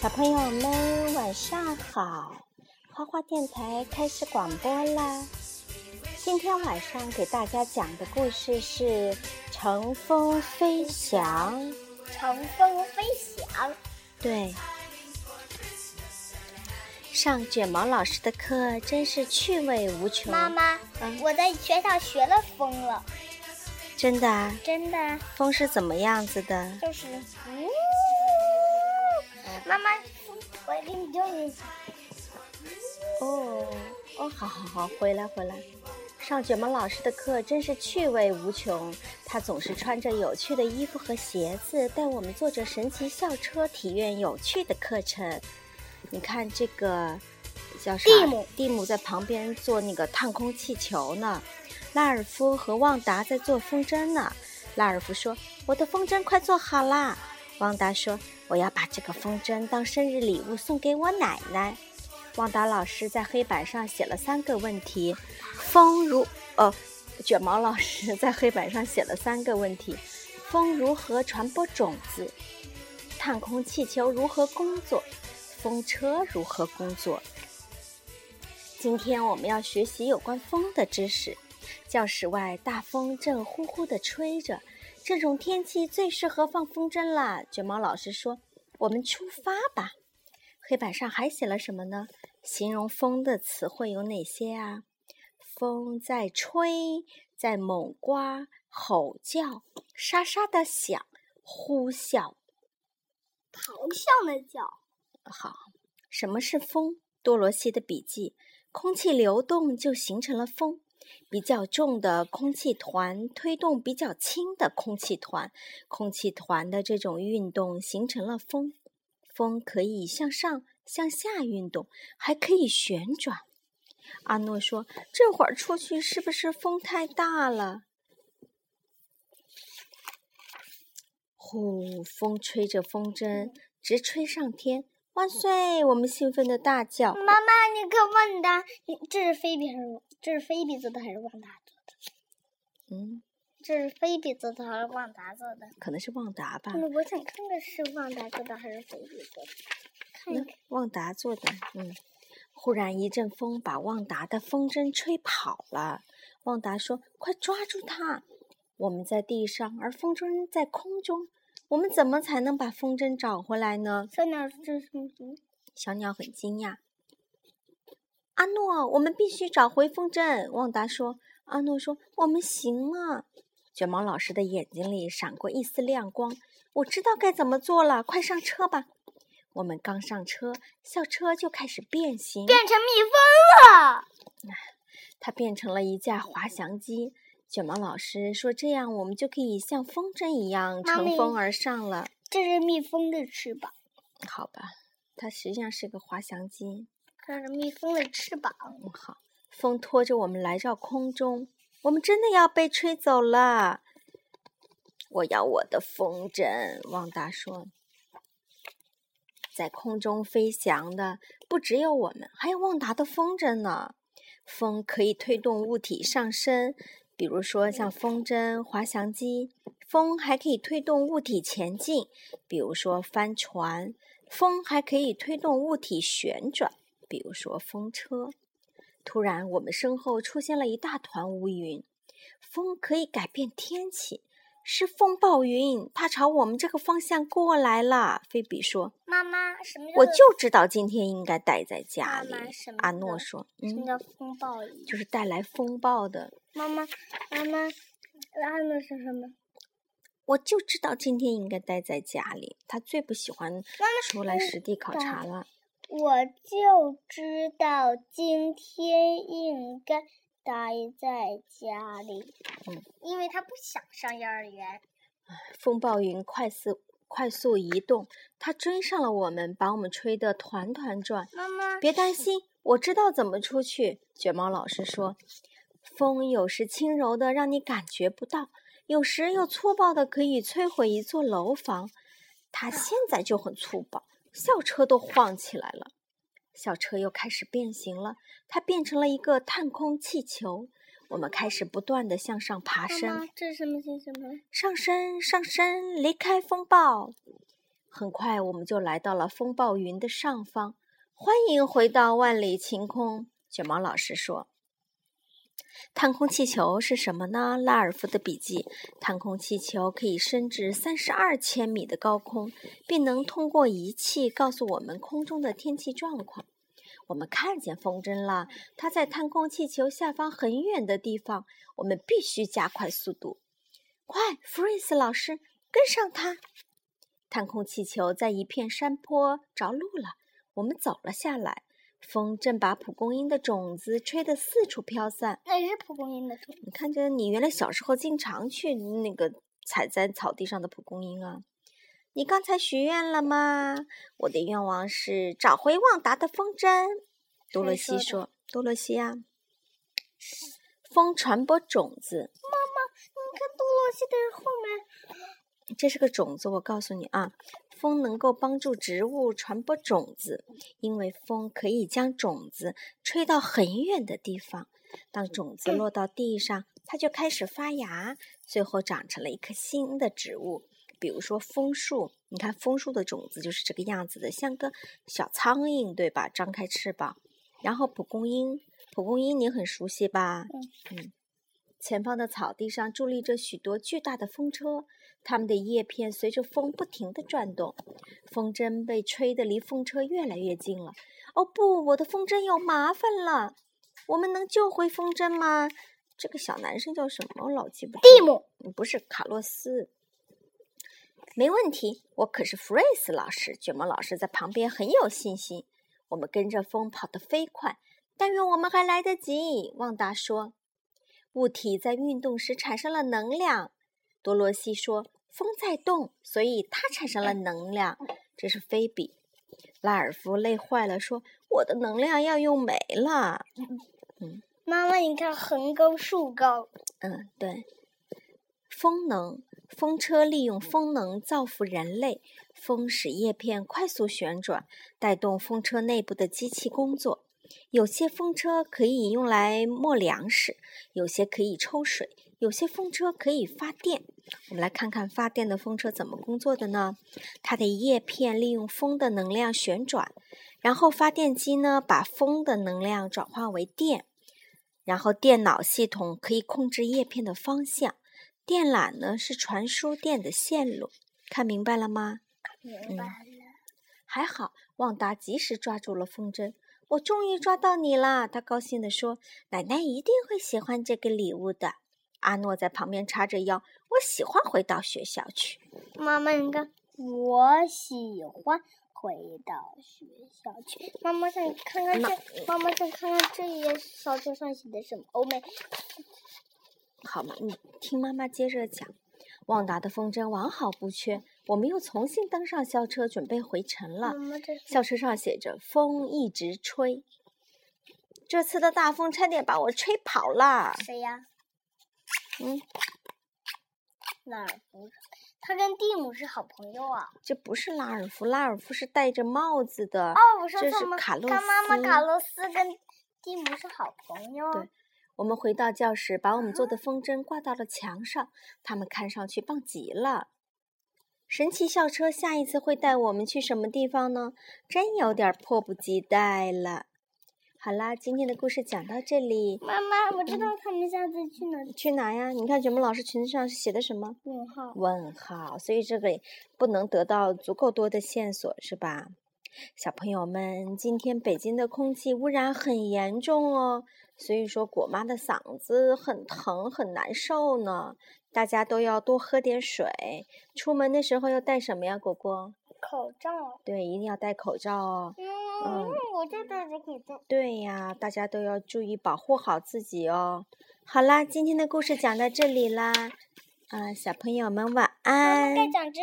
小朋友们晚上好，花花电台开始广播啦。今天晚上给大家讲的故事是《乘风飞翔》。乘风飞翔，对。上卷毛老师的课真是趣味无穷。妈妈，我在学校学了风了。真的啊？真的。风是怎么样子的？就是，呜。妈妈，我给你教一下。哦哦，好好好，回来回来。上卷毛老师的课真是趣味无穷，他总是穿着有趣的衣服和鞋子，带我们坐着神奇校车体验有趣的课程。你看这个叫啥？蒂姆，蒂姆在旁边做那个探空气球呢。拉尔夫和旺达在做风筝呢。拉尔夫说：“我的风筝快做好啦。”旺达说：“我要把这个风筝当生日礼物送给我奶奶。”旺达老师在黑板上写了三个问题：风如……哦，卷毛老师在黑板上写了三个问题：风如何传播种子？探空气球如何工作？风车如何工作？今天我们要学习有关风的知识。教室外大风正呼呼地吹着，这种天气最适合放风筝了。卷毛老师说：“我们出发吧。”黑板上还写了什么呢？形容风的词汇有哪些啊？风在吹，在猛刮，吼叫，沙沙的响，呼啸，咆哮的叫。好，什么是风？多罗西的笔记：空气流动就形成了风，比较重的空气团推动比较轻的空气团，空气团的这种运动形成了风。风可以向上。向下运动还可以旋转。阿诺说：“这会儿出去是不是风太大了？”呼，风吹着风筝直吹上天。万岁！我们兴奋的大叫。妈妈，你看旺达，这是菲比还是这是菲比做的还是旺达做的？嗯，这是菲比做的还是旺达做的？可能是旺达吧。我想看看是旺达做的还是菲比做的。看旺达做的，嗯。忽然一阵风把旺达的风筝吹跑了。旺达说：“快抓住它！我们在地上，而风筝在空中。我们怎么才能把风筝找回来呢？”小鸟这是什么？小鸟很惊讶。阿诺，我们必须找回风筝。旺达说。阿诺说：“我们行吗。”卷毛老师的眼睛里闪过一丝亮光。我知道该怎么做了，快上车吧。我们刚上车，校车就开始变形，变成蜜蜂了。它变成了一架滑翔机。卷毛老师说：“这样我们就可以像风筝一样乘风而上了。”这是蜜蜂的翅膀。好吧，它实际上是个滑翔机。这是蜜蜂的翅膀。好，风拖着我们来到空中，我们真的要被吹走了。我要我的风筝，旺达说。在空中飞翔的不只有我们，还有旺达的风筝呢。风可以推动物体上升，比如说像风筝、滑翔机。风还可以推动物体前进，比如说帆船。风还可以推动物体旋转，比如说风车。突然，我们身后出现了一大团乌云。风可以改变天气。是风暴云，它朝我们这个方向过来了。菲比说：“妈妈，什么？我就知道今天应该待在家里。”阿诺说：“什么叫风暴云？就是带来风暴的。”妈妈，妈妈，阿诺说什么？我就知道今天应该待在家里。他最不喜欢出来实地考察了。我就知道今天应该。待在家里，嗯，因为他不想上幼儿园。风暴云快速快速移动，它追上了我们，把我们吹得团团转。妈妈，别担心，我知道怎么出去。卷毛老师说：“风有时轻柔的，让你感觉不到；有时又粗暴的，可以摧毁一座楼房。它现在就很粗暴，校车都晃起来了。”校车又开始变形了，它变成了一个探空气球。我们开始不断的向上爬升。这是什么？什么？上升，上升，离开风暴。很快，我们就来到了风暴云的上方。欢迎回到万里晴空，卷毛老师说。探空气球是什么呢？拉尔夫的笔记：探空气球可以升至三十二千米的高空，并能通过仪器告诉我们空中的天气状况。我们看见风筝了，它在探空气球下方很远的地方。我们必须加快速度，快，弗瑞斯老师，跟上它。探空气球在一片山坡着陆了，我们走了下来。风正把蒲公英的种子吹得四处飘散。那是蒲公英的种。你看着，你原来小时候经常去那个踩在草地上的蒲公英啊。你刚才许愿了吗？我的愿望是找回旺达的风筝。多罗西说：“多罗西啊，风传播种子。”妈妈，你看多罗西的后面。这是个种子，我告诉你啊，风能够帮助植物传播种子，因为风可以将种子吹到很远的地方。当种子落到地上，它就开始发芽，最后长成了一棵新的植物。比如说枫树，你看枫树的种子就是这个样子的，像个小苍蝇，对吧？张开翅膀。然后蒲公英，蒲公英你很熟悉吧？嗯。前方的草地上伫立着许多巨大的风车，它们的叶片随着风不停地转动。风筝被吹得离风车越来越近了。哦不，我的风筝有麻烦了！我们能救回风筝吗？这个小男生叫什么？我老记不住。蒂姆，不是卡洛斯。没问题，我可是弗瑞斯老师。卷毛老师在旁边很有信心。我们跟着风跑得飞快，但愿我们还来得及。旺达说。物体在运动时产生了能量，多罗西说：“风在动，所以它产生了能量。”这是菲比。拉尔夫累坏了，说：“我的能量要用没了。”嗯，妈妈，你看，横高竖高。嗯，对。风能，风车利用风能造福人类。风使叶片快速旋转，带动风车内部的机器工作。有些风车可以用来磨粮食，有些可以抽水，有些风车可以发电。我们来看看发电的风车怎么工作的呢？它的叶片利用风的能量旋转，然后发电机呢把风的能量转化为电，然后电脑系统可以控制叶片的方向。电缆呢是传输电的线路。看明白了吗？明白了。还好，旺达及时抓住了风筝。我终于抓到你了，他高兴地说：“奶奶一定会喜欢这个礼物的。”阿诺在旁边叉着腰：“我喜欢回到学校去。”妈妈，你看，我喜欢回到学校去。妈妈，想看看这，妈妈想看看这一页小册上写的什么？欧美。好嘛，你听妈妈接着讲。旺达的风筝完好不缺，我们又重新登上校车，准备回城了。校车上写着：“风一直吹。”这次的大风差点把我吹跑了。谁呀？嗯，拉尔夫，他跟蒂姆是好朋友啊。这不是拉尔夫，拉尔夫是戴着帽子的。哦，我说这是。卡洛斯。他妈妈卡洛斯跟蒂姆是好朋友。对。我们回到教室，把我们做的风筝挂到了墙上。它们看上去棒极了。神奇校车下一次会带我们去什么地方呢？真有点迫不及待了。好啦，今天的故事讲到这里。妈妈，我知道他们下次去哪？去哪呀？你看卷毛老师裙子上写的什么？问号。问号。所以这个不能得到足够多的线索，是吧？小朋友们，今天北京的空气污染很严重哦。所以说，果妈的嗓子很疼，很难受呢。大家都要多喝点水。出门的时候要带什么呀，果果？口罩。对，一定要戴口罩哦。嗯，我就戴着口罩。对呀，大家都要注意保护好自己哦。好啦，今天的故事讲到这里啦。啊，小朋友们晚安。该讲知